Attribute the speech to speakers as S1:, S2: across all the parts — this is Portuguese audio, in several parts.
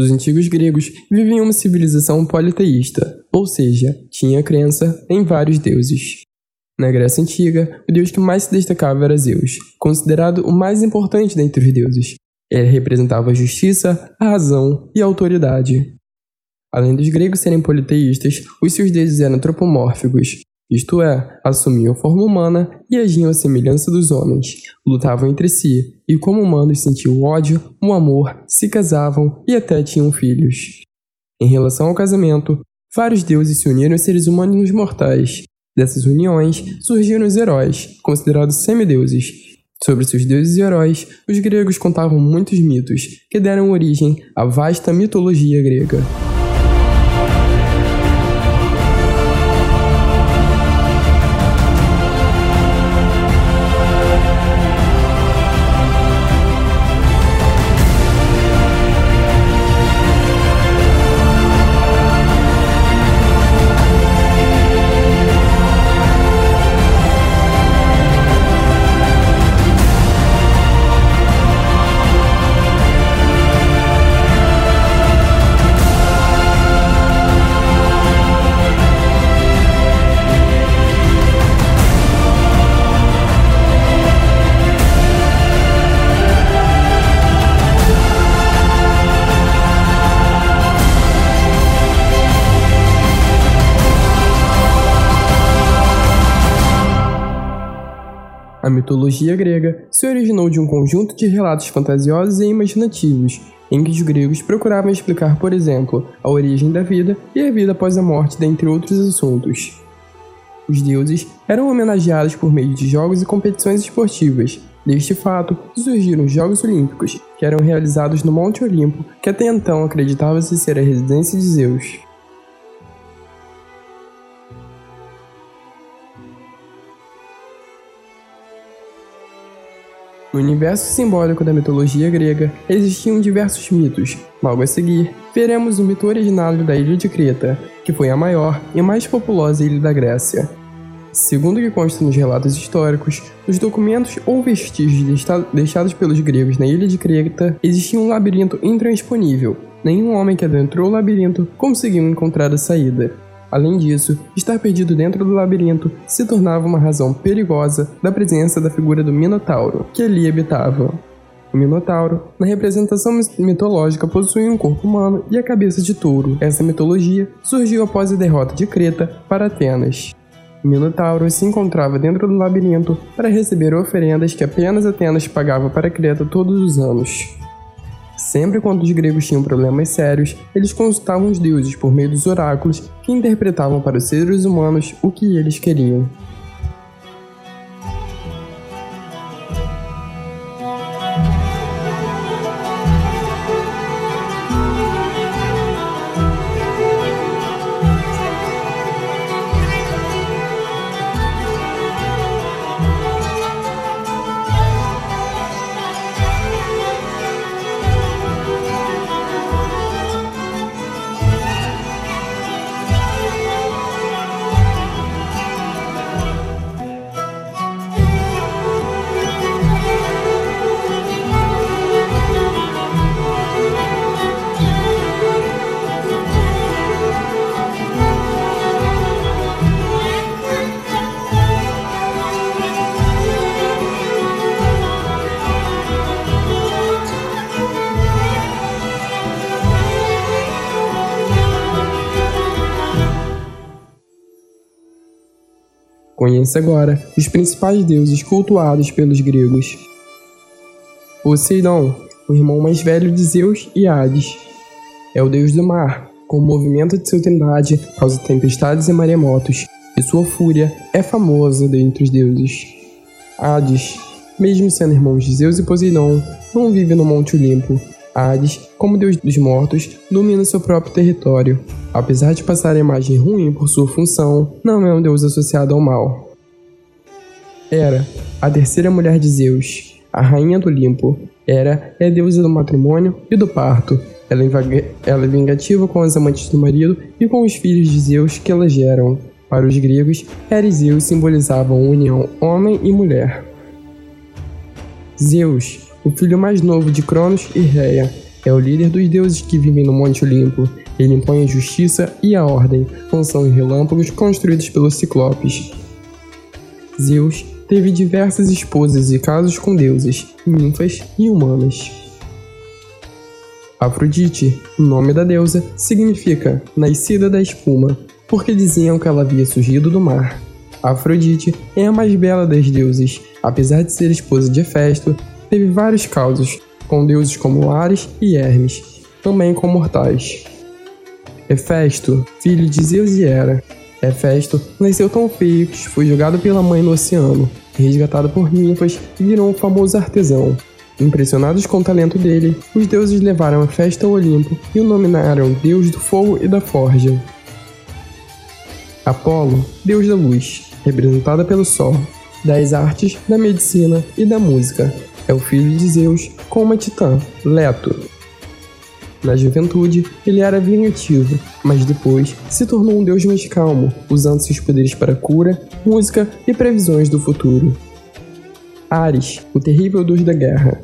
S1: Os antigos gregos viviam uma civilização politeísta, ou seja, tinha crença em vários deuses. Na Grécia Antiga, o deus que mais se destacava era Zeus, considerado o mais importante dentre os deuses. Ele representava a justiça, a razão e a autoridade. Além dos gregos serem politeístas, os seus deuses eram antropomórficos, isto é, assumiam forma humana e agiam à semelhança dos homens, lutavam entre si e, como humanos, sentiam ódio, o amor, se casavam e até tinham filhos. Em relação ao casamento, vários deuses se uniram aos seres humanos mortais. Dessas uniões surgiram os heróis, considerados semideuses. Sobre seus deuses e heróis, os gregos contavam muitos mitos, que deram origem à vasta mitologia grega. Mitologia grega se originou de um conjunto de relatos fantasiosos e imaginativos, em que os gregos procuravam explicar, por exemplo, a origem da vida e a vida após a morte, dentre outros assuntos. Os deuses eram homenageados por meio de jogos e competições esportivas. Deste fato, surgiram os Jogos Olímpicos, que eram realizados no Monte Olimpo, que até então acreditava-se ser a residência de Zeus. No universo simbólico da mitologia grega, existiam diversos mitos. Logo a seguir, veremos o mito originário da ilha de Creta, que foi a maior e mais populosa ilha da Grécia. Segundo o que consta nos relatos históricos, nos documentos ou vestígios deixados pelos gregos na ilha de Creta, existia um labirinto intransponível. Nenhum homem que adentrou o labirinto conseguiu encontrar a saída. Além disso, estar perdido dentro do labirinto se tornava uma razão perigosa da presença da figura do Minotauro, que ali habitava. O Minotauro, na representação mitológica, possuía um corpo humano e a cabeça de touro. Essa mitologia surgiu após a derrota de Creta para Atenas. O Minotauro se encontrava dentro do labirinto para receber oferendas que apenas Atenas pagava para Creta todos os anos. Sempre quando os gregos tinham problemas sérios, eles consultavam os deuses por meio dos oráculos que interpretavam para os seres humanos o que eles queriam. Conheça agora os principais deuses cultuados pelos gregos. Poseidon, o irmão mais velho de Zeus e Hades. É o deus do mar, com o movimento de sua trindade causa tempestades e maremotos, e sua fúria é famosa dentre os deuses. Hades, mesmo sendo irmão de Zeus e Poseidon, não vive no Monte Olimpo, Hades, como deus dos mortos, domina seu próprio território. Apesar de passar a imagem ruim por sua função, não é um deus associado ao mal. Hera, a terceira mulher de Zeus, a rainha do Olimpo. Hera é deusa do matrimônio e do parto. Ela é, ela é vingativa com as amantes do marido e com os filhos de Zeus que ela geram. Para os gregos, Hera e Zeus simbolizavam a união homem e mulher. Zeus o filho mais novo de Cronos e Rhea, É o líder dos deuses que vivem no Monte Olimpo. Ele impõe a justiça e a ordem, função e relâmpagos construídos pelos ciclopes. Zeus teve diversas esposas e casos com deuses, ninfas e humanas. Afrodite, nome da deusa, significa nascida da espuma, porque diziam que ela havia surgido do mar. Afrodite é a mais bela das deuses, apesar de ser esposa de Hefesto, teve vários causos, com deuses como Ares e Hermes, também com mortais. Hefesto, filho de Zeus e Hera. Hefesto nasceu tão feio que foi jogado pela mãe no oceano, resgatado por ninfas e virou um famoso artesão. Impressionados com o talento dele, os deuses levaram a festa ao Olimpo e o nomearam Deus do Fogo e da Forja. Apolo, deus da luz, representada pelo Sol, das artes, da medicina e da música. É o filho de Zeus com uma titã, Leto. Na juventude, ele era vingativo, mas depois se tornou um deus mais calmo, usando seus poderes para cura, música e previsões do futuro. Ares, o terrível deus da guerra,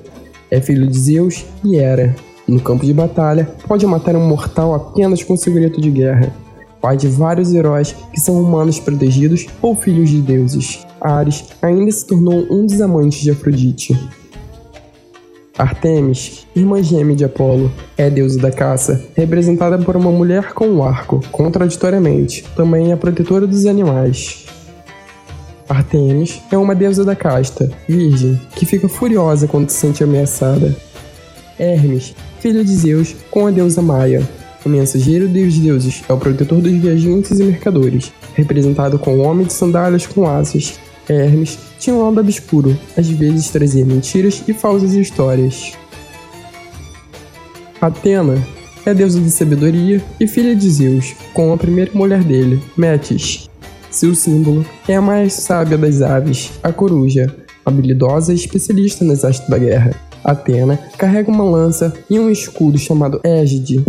S1: é filho de Zeus e Hera. No campo de batalha, pode matar um mortal apenas com seu grito de guerra. Pai de vários heróis que são humanos protegidos ou filhos de deuses, Ares ainda se tornou um dos amantes de Afrodite. Artemis, irmã gêmea de Apolo, é deusa da caça, representada por uma mulher com um arco, contraditoriamente, também é protetora dos animais. Artemis é uma deusa da casta, virgem, que fica furiosa quando se sente ameaçada. Hermes, filho de Zeus, com a deusa Maia. O mensageiro dos deuses é o protetor dos viajantes e mercadores, representado com o homem de sandálias com asas. Hermes tinha um lado obscuro, às vezes trazia mentiras e falsas histórias. Atena é deusa da sabedoria e filha de Zeus, com a primeira mulher dele, Metis, seu símbolo é a mais sábia das aves, a coruja, habilidosa e especialista nas artes da guerra. Atena carrega uma lança e um escudo chamado Égide,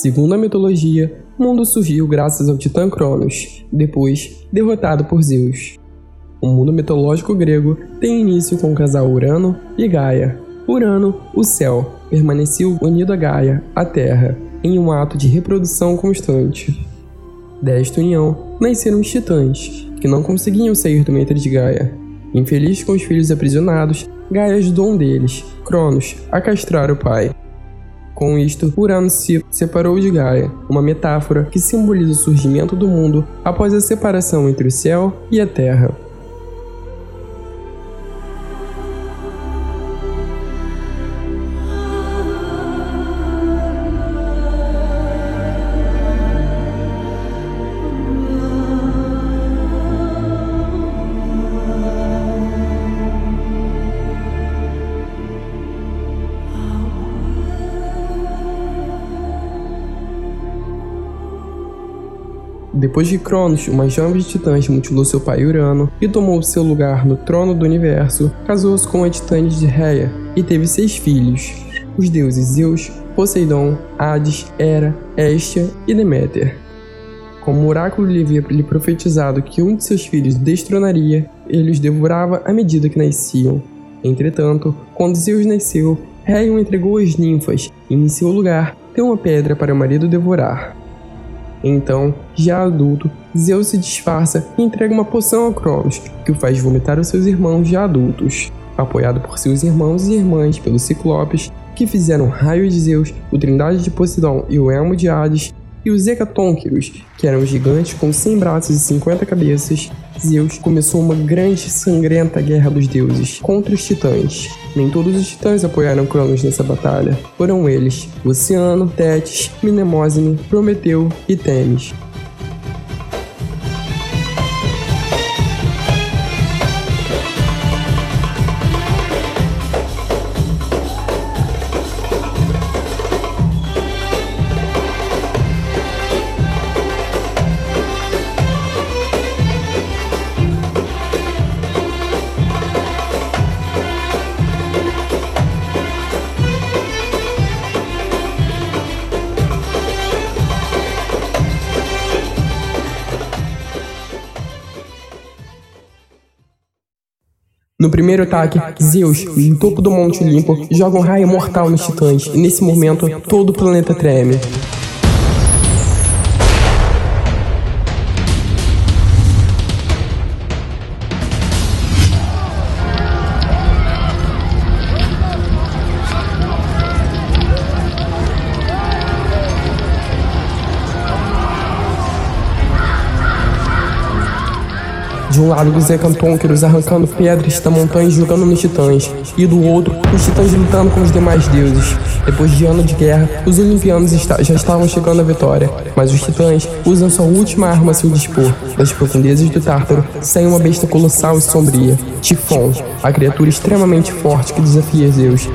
S1: Segundo a mitologia, o mundo surgiu graças ao titã Cronos, depois derrotado por Zeus. O mundo mitológico grego tem início com o casal Urano e Gaia. Urano, o céu, permaneceu unido a Gaia, a terra, em um ato de reprodução constante. Desta união nasceram os titãs, que não conseguiam sair do ventre de Gaia. Infeliz com os filhos aprisionados, Gaia ajudou um deles, Cronos, a castrar o pai. Com isto, Urano se separou de Gaia, uma metáfora que simboliza o surgimento do mundo após a separação entre o céu e a terra. Depois de Cronos, uma jovem de titãs mutilou seu pai Urano e tomou seu lugar no trono do universo, casou-se com a titã de Reia e teve seis filhos: os deuses Zeus, Poseidon, Hades, Hera, Hestia e Deméter. Como o oráculo lhe havia lhe profetizado que um de seus filhos destronaria, ele os devorava à medida que nasciam. Entretanto, quando Zeus nasceu, Reia o entregou às ninfas e, em seu lugar, deu uma pedra para o marido devorar. Então, já adulto, Zeus se disfarça e entrega uma poção a Cronos, que o faz vomitar os seus irmãos já adultos. Apoiado por seus irmãos e irmãs pelos Ciclopes, que fizeram raio de Zeus, o Trindade de Poseidon e o Elmo de Hades, e os Hecatônquiros, que eram gigantes com 100 braços e 50 cabeças, Zeus começou uma grande e sangrenta guerra dos deuses contra os titãs. Nem todos os titãs apoiaram Cronos nessa batalha. Foram eles: Oceano, Tétis, Mnemosine, Prometeu e Temis. No primeiro ataque, Zeus, no topo do Monte Olimpo, joga um raio mortal nos titãs, e nesse momento, todo o planeta treme. De um lado, os Hecatonqueros arrancando pedras da montanha e jogando nos titãs, e do outro, os titãs lutando com os demais deuses. Depois de anos de guerra, os olimpianos já estavam chegando à vitória, mas os titãs usam sua última arma a seu dispor. Das profundezas do Tártaro sai uma besta colossal e sombria, Tifon, a criatura extremamente forte que desafia Zeus.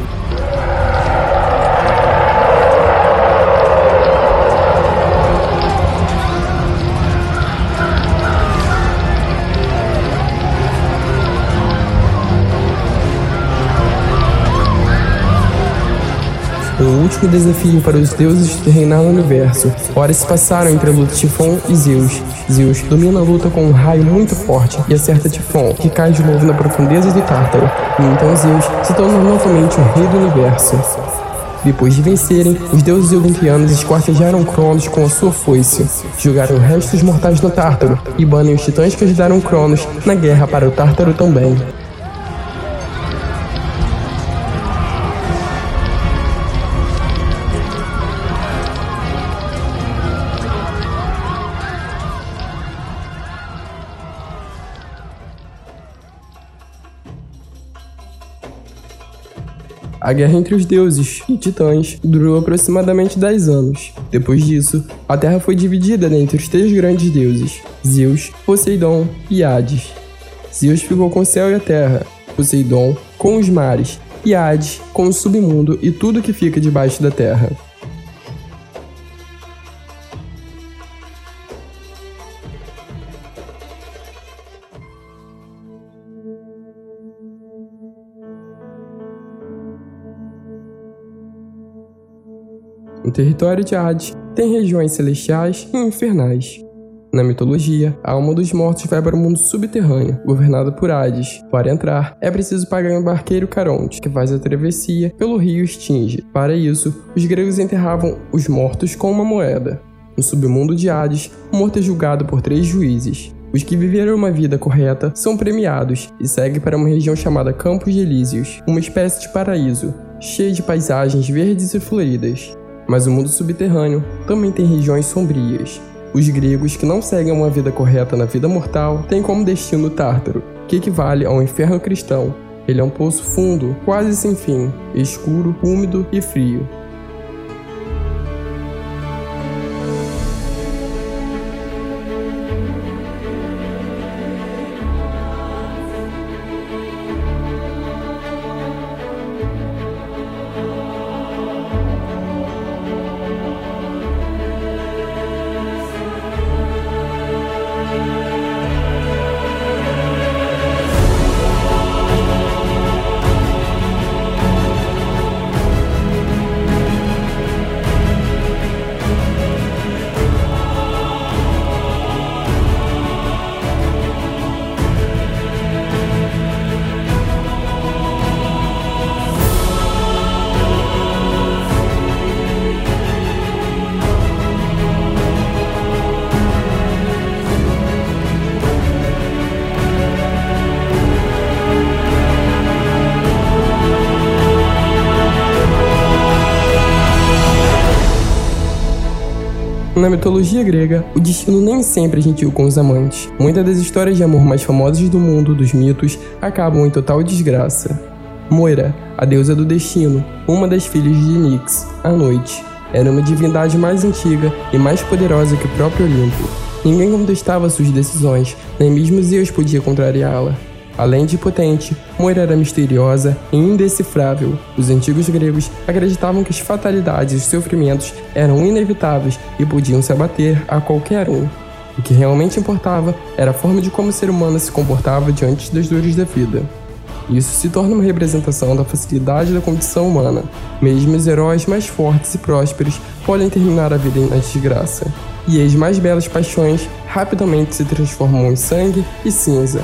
S1: Último desafio para os deuses de reinar no universo. Horas se passaram entre a luta Tifon e Zeus. Zeus domina a luta com um raio muito forte e acerta Tifon, que cai de novo na profundeza do Tártaro. E então Zeus se torna novamente o rei do universo. Depois de vencerem, os deuses olimpianos esquartejaram Cronos com a sua foice, jogaram restos mortais no Tártaro e banem os titãs que ajudaram Cronos na guerra para o Tártaro também. A guerra entre os deuses e titãs durou aproximadamente 10 anos. Depois disso, a Terra foi dividida entre os três grandes deuses: Zeus, Poseidon e Hades. Zeus ficou com o céu e a terra, Poseidon com os mares e Hades com o submundo e tudo que fica debaixo da terra. Território de Hades, tem regiões celestiais e infernais. Na mitologia, a alma dos mortos vai para o mundo subterrâneo, governado por Hades. Para entrar, é preciso pagar um barqueiro Caronte, que faz a travessia pelo rio Stinge. Para isso, os gregos enterravam os mortos com uma moeda. No submundo de Hades, o morto é julgado por três juízes. Os que viveram uma vida correta são premiados e seguem para uma região chamada Campos de Elíseos, uma espécie de paraíso, cheia de paisagens verdes e floridas. Mas o mundo subterrâneo também tem regiões sombrias. Os gregos que não seguem uma vida correta na vida mortal têm como destino o Tártaro, que equivale ao inferno cristão. Ele é um poço fundo, quase sem fim, escuro, úmido e frio. Na mitologia grega, o destino nem sempre é gentil com os amantes. Muitas das histórias de amor mais famosas do mundo, dos mitos, acabam em total desgraça. Moira, a deusa do destino, uma das filhas de Nix, a noite, era uma divindade mais antiga e mais poderosa que o próprio Olimpo. Ninguém contestava suas decisões, nem mesmo Zeus podia contrariá-la. Além de potente, Moira era misteriosa e indecifrável. Os antigos gregos acreditavam que as fatalidades e os sofrimentos eram inevitáveis e podiam se abater a qualquer um. O que realmente importava era a forma de como o ser humano se comportava diante das dores da vida. Isso se torna uma representação da facilidade da condição humana. Mesmo os heróis mais fortes e prósperos podem terminar a vida na desgraça. E as mais belas paixões rapidamente se transformam em sangue e cinza,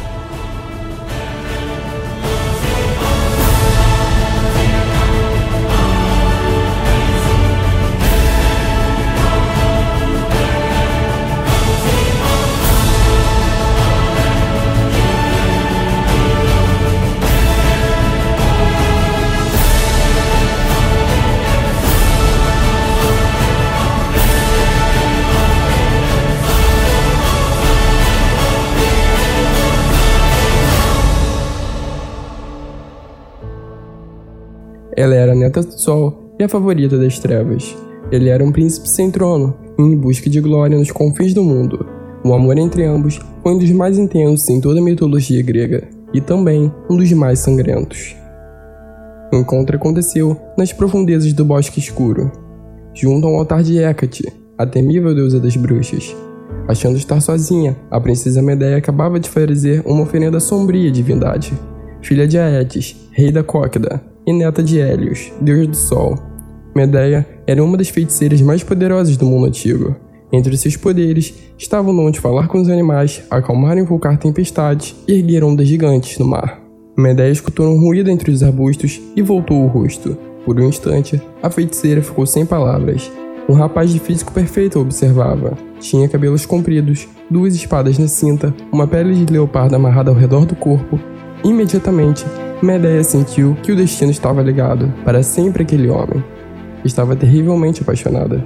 S1: Ela era a neta do Sol e a favorita das trevas. Ele era um príncipe sem trono, em busca de glória nos confins do mundo. O amor entre ambos foi um dos mais intensos em toda a mitologia grega e também um dos mais sangrentos. O encontro aconteceu nas profundezas do Bosque Escuro, junto ao altar de Hecate, a temível deusa das bruxas. Achando estar sozinha, a princesa Medeia acabava de fazer uma oferenda sombria à divindade, filha de Aetes, rei da Cóquida, e neta de Hélios, deus do sol. Medeia era uma das feiticeiras mais poderosas do mundo antigo. Entre seus poderes estavam o dom de falar com os animais, acalmar e invocar tempestades e erguer ondas gigantes no mar. Medeia escutou um ruído entre os arbustos e voltou o rosto. Por um instante, a feiticeira ficou sem palavras. Um rapaz de físico perfeito a observava. Tinha cabelos compridos, duas espadas na cinta, uma pele de leopardo amarrada ao redor do corpo. Imediatamente, Medeia sentiu que o destino estava ligado para sempre aquele homem. Estava terrivelmente apaixonada.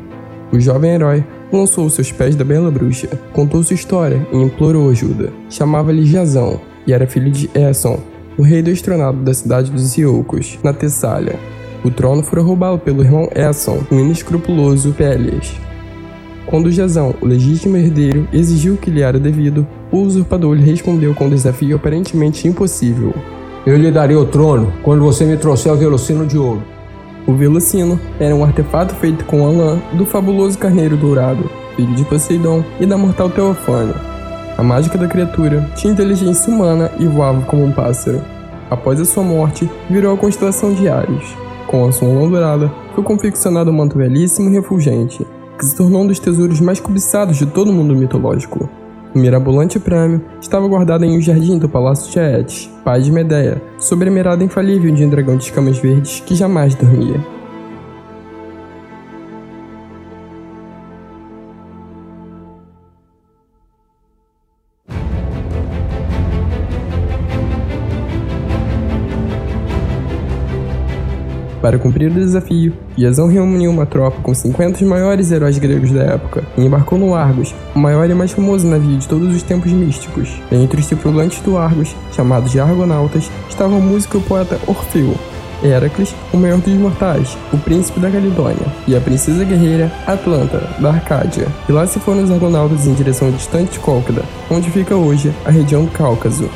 S1: O jovem herói lançou seus pés da bela bruxa, contou sua história e implorou ajuda. Chamava-lhe Jazão e era filho de Esson, o rei destronado da cidade dos Ioucos, na Tessália. O trono fora roubado pelo irmão Esson, o inescrupuloso Pélias. Quando Jazão, o legítimo herdeiro, exigiu que lhe era devido, o usurpador lhe respondeu com um desafio aparentemente impossível.
S2: Eu lhe darei o trono quando você me trouxer o velocino de ouro.
S1: O velocino era um artefato feito com a lã do fabuloso carneiro dourado, filho de Poseidon e da mortal Teofânia. A mágica da criatura tinha inteligência humana e voava como um pássaro. Após a sua morte, virou a constelação de Ares. Com a sua lã dourada, foi confeccionado um manto belíssimo e refulgente, que se tornou um dos tesouros mais cobiçados de todo o mundo mitológico. O mirabolante prêmio estava guardado em um jardim do Palácio de Aetes, pai de Medeia, sob a mirada infalível de um dragão de escamas verdes que jamais dormia. Para cumprir o desafio, Jazão reuniu uma tropa com 50 dos maiores heróis gregos da época e embarcou no Argos, o maior e mais famoso navio de todos os tempos místicos. Entre os tripulantes do Argos, chamados de Argonautas, estavam o músico e o poeta Orfeu, Heracles, o maior dos mortais, o príncipe da Calidônia, e a princesa guerreira Atlanta, da Arcádia. E lá se foram os argonautas em direção distante de Cólquida, onde fica hoje a região do Cáucaso.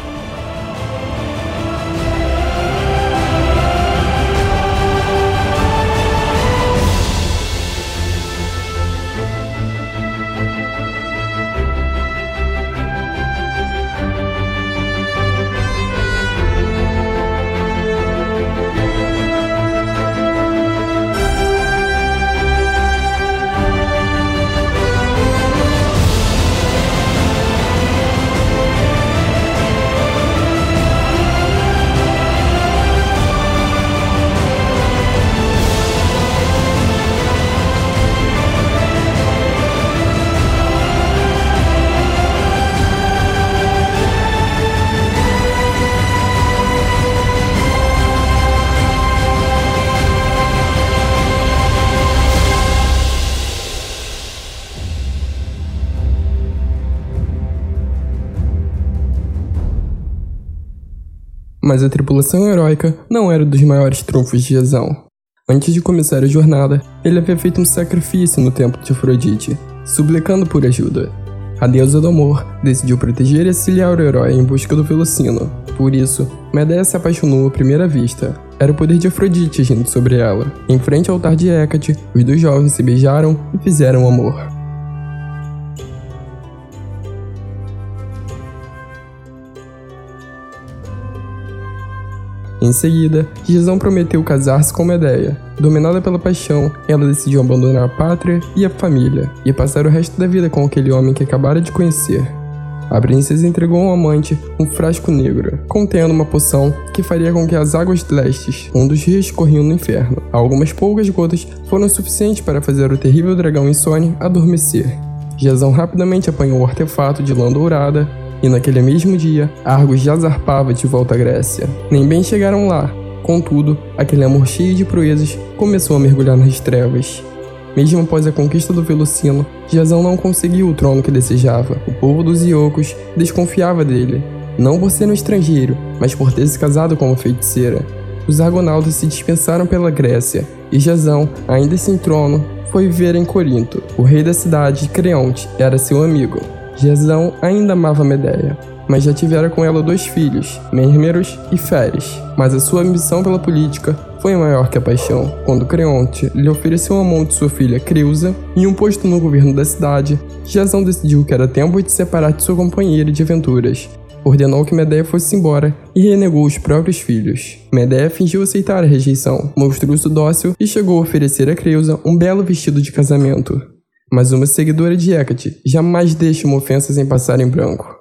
S1: Mas a tripulação heróica não era dos maiores trunfos de Jezão. Antes de começar a jornada, ele havia feito um sacrifício no templo de Afrodite, suplicando por ajuda. A deusa do amor decidiu proteger e auxiliar o herói em busca do Velocino. Por isso, Medeia se apaixonou à primeira vista. Era o poder de Afrodite agindo sobre ela. Em frente ao altar de Hecate, os dois jovens se beijaram e fizeram amor. Em seguida, Gisão prometeu casar-se com Medeia. Dominada pela paixão, ela decidiu abandonar a pátria e a família e passar o resto da vida com aquele homem que acabara de conhecer. A princesa entregou ao amante um frasco negro, contendo uma poção que faria com que as águas lestes, um dos rios, corriam no inferno. Algumas poucas gotas foram suficientes para fazer o terrível dragão Insone adormecer. Jazão rapidamente apanhou o artefato de lã dourada e naquele mesmo dia, Argos já zarpava de volta à Grécia. Nem bem chegaram lá, contudo, aquele amor cheio de proezas começou a mergulhar nas trevas. Mesmo após a conquista do Velocino, Jazão não conseguiu o trono que desejava. O povo dos Iocos desconfiava dele, não por ser um estrangeiro, mas por ter se casado com uma feiticeira. os argonautas se dispensaram pela Grécia e Jasão, ainda sem trono, foi viver em Corinto. O rei da cidade, Creonte, era seu amigo. Jasão ainda amava Medeia, mas já tivera com ela dois filhos, Mérmeros e Feres. Mas a sua ambição pela política foi maior que a paixão. Quando Creonte lhe ofereceu a mão de sua filha Creusa e um posto no governo da cidade, Jasão decidiu que era tempo de separar de sua companheira de aventuras ordenou que Medeia fosse embora e renegou os próprios filhos. Medeia fingiu aceitar a rejeição, mostrou-se dócil e chegou a oferecer a Creusa um belo vestido de casamento. Mas uma seguidora de Hecate jamais deixa uma ofensa sem passar em branco.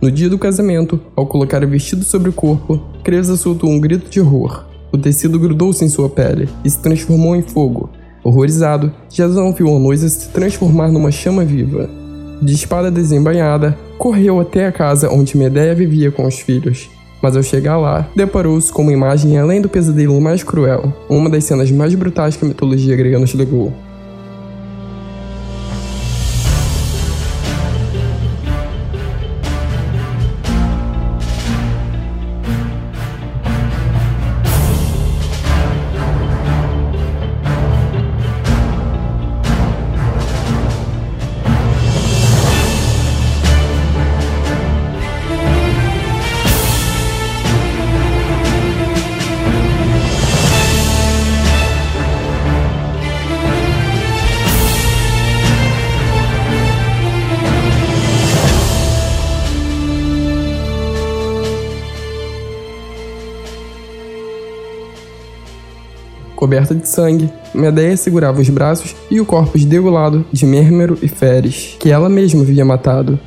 S1: No dia do casamento, ao colocar o vestido sobre o corpo, Creusa soltou um grito de horror. O tecido grudou-se em sua pele e se transformou em fogo. Horrorizado, Jason viu a noiva se transformar numa chama viva. De espada desembainhada, correu até a casa onde Medeia vivia com os filhos. Mas ao chegar lá, deparou-se com uma imagem além do pesadelo mais cruel, uma das cenas mais brutais que a mitologia grega nos legou. Coberta de sangue, Medeia segurava os braços e o corpo degolado de Mérmero e Feres, que ela mesma havia matado.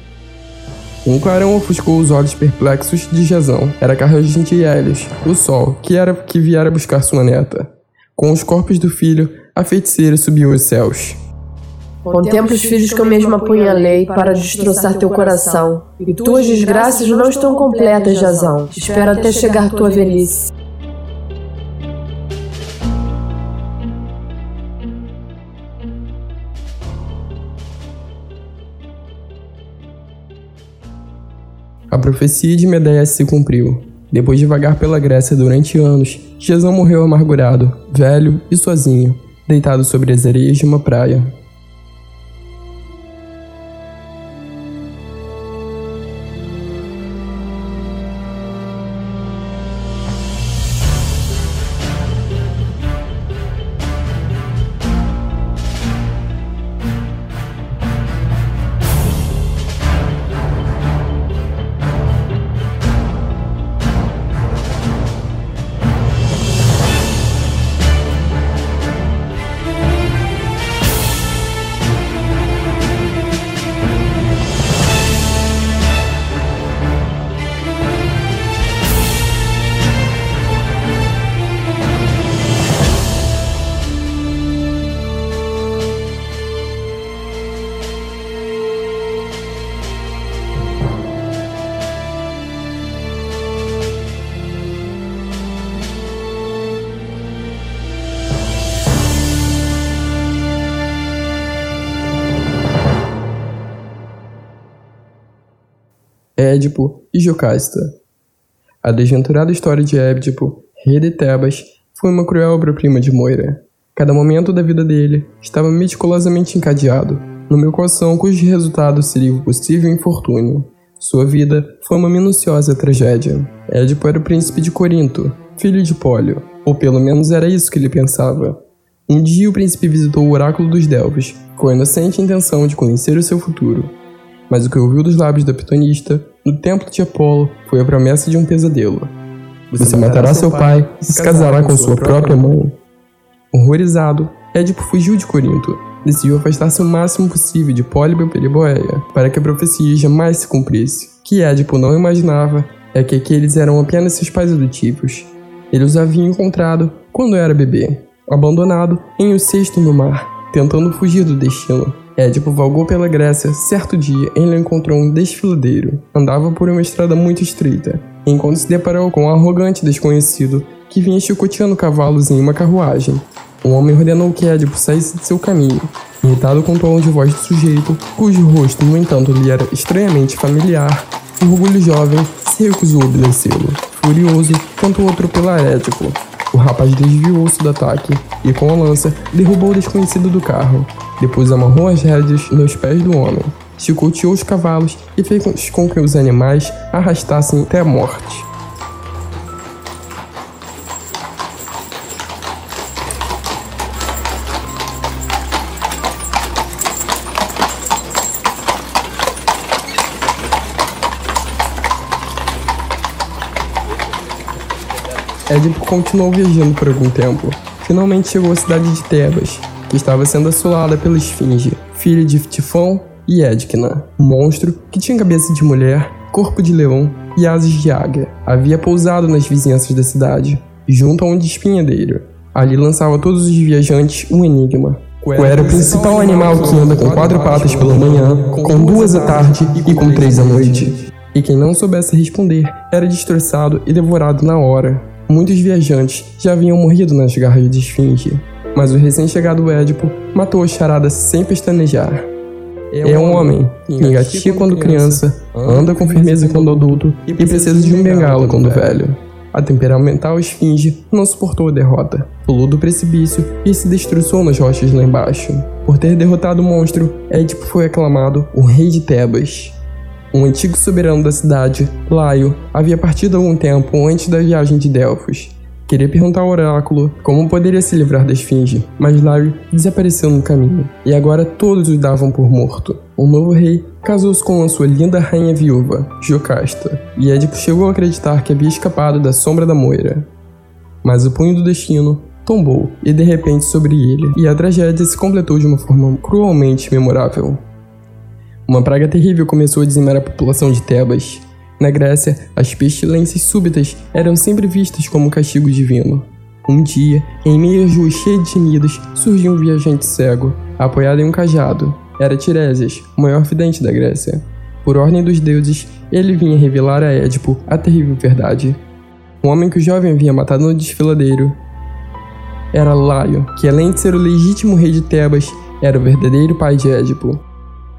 S1: Um clarão ofuscou os olhos perplexos de Jazão. Era a carruagem de Hélios, o sol, que era que viera buscar sua neta. Com os corpos do filho, a feiticeira subiu aos céus.
S3: Contempla os filhos que eu mesma apunhalei para destroçar teu coração. E tuas desgraças não estão completas, Jazão. Espero até chegar tua velhice.
S1: A profecia de Medeia se cumpriu. Depois de vagar pela Grécia durante anos, Jesus morreu amargurado, velho e sozinho, deitado sobre as areias de uma praia. Édipo e Jocasta. A desventurada história de Édipo, rei de Tebas, foi uma cruel obra-prima de Moira. Cada momento da vida dele estava meticulosamente encadeado, no meu coração cujo resultado seria o possível infortúnio. Sua vida foi uma minuciosa tragédia. Édipo era o príncipe de Corinto, filho de Pólio, ou pelo menos era isso que ele pensava. Um dia o príncipe visitou o oráculo dos Delfos, com a inocente intenção de conhecer o seu futuro. Mas o que ouviu dos lábios da pitonista, no templo de Apolo, foi a promessa de um pesadelo. Você matará seu pai e se casará com sua própria mãe. Horrorizado, Édipo fugiu de Corinto, decidiu afastar-se o máximo possível de Pólibo e Periboéia, para que a profecia jamais se cumprisse. O que Édipo não imaginava é que aqueles eram apenas seus pais adotivos. Ele os havia encontrado quando era bebê, abandonado em um cesto no mar, tentando fugir do destino. Édipo vagou pela Grécia. Certo dia, ele encontrou um desfiladeiro. Andava por uma estrada muito estreita. Enquanto se deparou com um arrogante desconhecido, que vinha chicoteando cavalos em uma carruagem. O homem ordenou que Édipo saísse de seu caminho, irritado com o tom de voz do sujeito, cujo rosto, no entanto, lhe era estranhamente familiar. O orgulho jovem se recusou a obedecê-lo. Furioso, tentou atropelar Édipo. O rapaz desviou-se do ataque e, com a lança, derrubou o desconhecido do carro. Depois amarrou as rédeas nos pés do homem, chicoteou os cavalos e fez com que os animais arrastassem até a morte. Édipo continuou viajando por algum tempo. Finalmente chegou à cidade de Tebas, que estava sendo assolada pela Esfinge, filha de Tifão e Edkina, um monstro que tinha cabeça de mulher, corpo de leão e asas de águia. Havia pousado nas vizinhanças da cidade, junto a um despinhadeiro. Ali lançava todos os viajantes um enigma. Qual era o principal animal que anda com quatro patas pela manhã, com duas à tarde e com três à noite? E quem não soubesse responder era destroçado e devorado na hora. Muitos viajantes já haviam morrido nas garras de Esfinge, mas o recém-chegado Édipo matou a charada sem pestanejar. É um homem, engatia quando criança, anda com firmeza quando adulto e precisa de um bengala quando velho. A temperamental esfinge não suportou a derrota, pulou do precipício e se destroçou nas rochas lá embaixo. Por ter derrotado o monstro, Édipo foi aclamado o rei de Tebas. Um antigo soberano da cidade, Laio, havia partido algum tempo antes da viagem de Delfos. Queria perguntar ao oráculo como poderia se livrar da esfinge, mas Laio desapareceu no caminho, e agora todos o davam por morto. O novo rei casou-se com a sua linda rainha viúva, Jocasta, e Édipo chegou a acreditar que havia escapado da sombra da moira. Mas o punho do destino tombou, e de repente sobre ele, e a tragédia se completou de uma forma cruelmente memorável. Uma praga terrível começou a dizimar a população de Tebas. Na Grécia, as pestilências súbitas eram sempre vistas como um castigo divino. Um dia, em meio às ruas cheias de gemidos, surgiu um viajante cego, apoiado em um cajado. Era Tiresias, o maior vidente da Grécia. Por ordem dos deuses, ele vinha revelar a Édipo a terrível verdade. O homem que o jovem havia matado no desfiladeiro era Laio, que além de ser o legítimo rei de Tebas, era o verdadeiro pai de Édipo.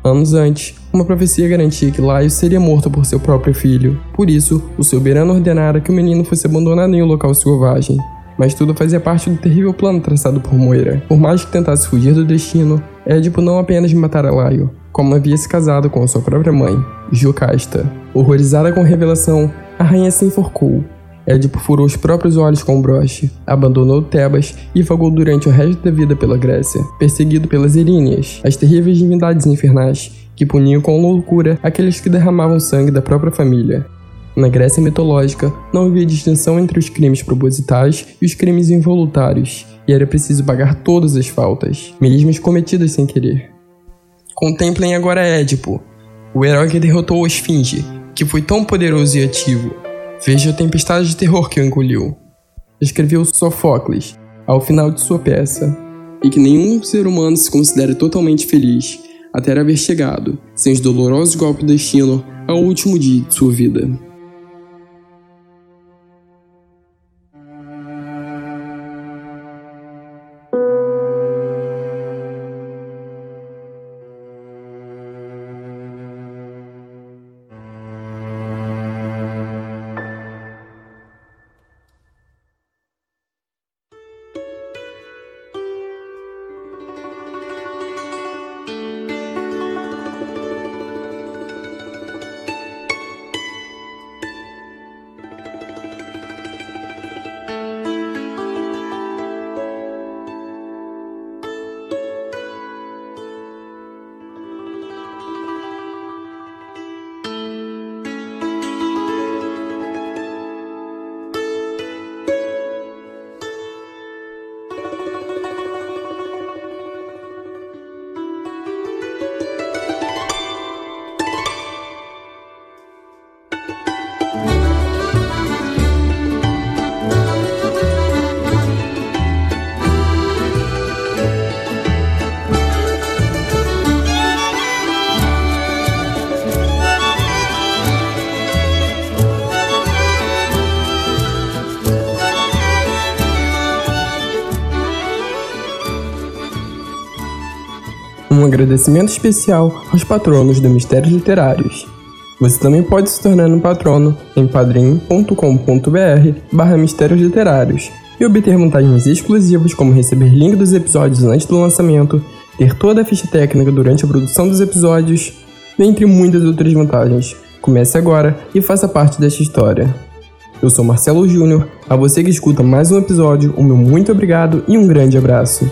S1: Anos antes, uma profecia garantia que Laio seria morto por seu próprio filho. Por isso, o soberano ordenara que o menino fosse abandonado em um local selvagem. Mas tudo fazia parte do terrível plano traçado por Moira. Por mais que tentasse fugir do destino, Édipo não apenas matara Laio, como havia se casado com sua própria mãe, Jocasta. Horrorizada com a revelação, a rainha se enforcou Édipo furou os próprios olhos com o broche, abandonou Tebas e vagou durante o resto da vida pela Grécia, perseguido pelas Eríneas, as terríveis divindades infernais, que puniam com loucura aqueles que derramavam sangue da própria família. Na Grécia mitológica, não havia distinção entre os crimes propositais e os crimes involuntários, e era preciso pagar todas as faltas, mesmo as cometidas sem querer. Contemplem agora Édipo, o herói que derrotou a Esfinge, que foi tão poderoso e ativo, Veja a tempestade de terror que o engoliu. Escreveu Sofocles, ao final de sua peça, e que nenhum ser humano se considere totalmente feliz até haver chegado, sem os dolorosos golpes do destino, ao último dia de sua vida. Um agradecimento especial aos patronos do Mistérios Literários. Você também pode se tornar um patrono em padrim.com.br barra Mistérios Literários e obter vantagens exclusivas como receber link dos episódios antes do lançamento, ter toda a ficha técnica durante a produção dos episódios, dentre muitas outras vantagens. Comece agora e faça parte desta história. Eu sou Marcelo Júnior, a você que escuta mais um episódio, o meu muito obrigado e um grande abraço.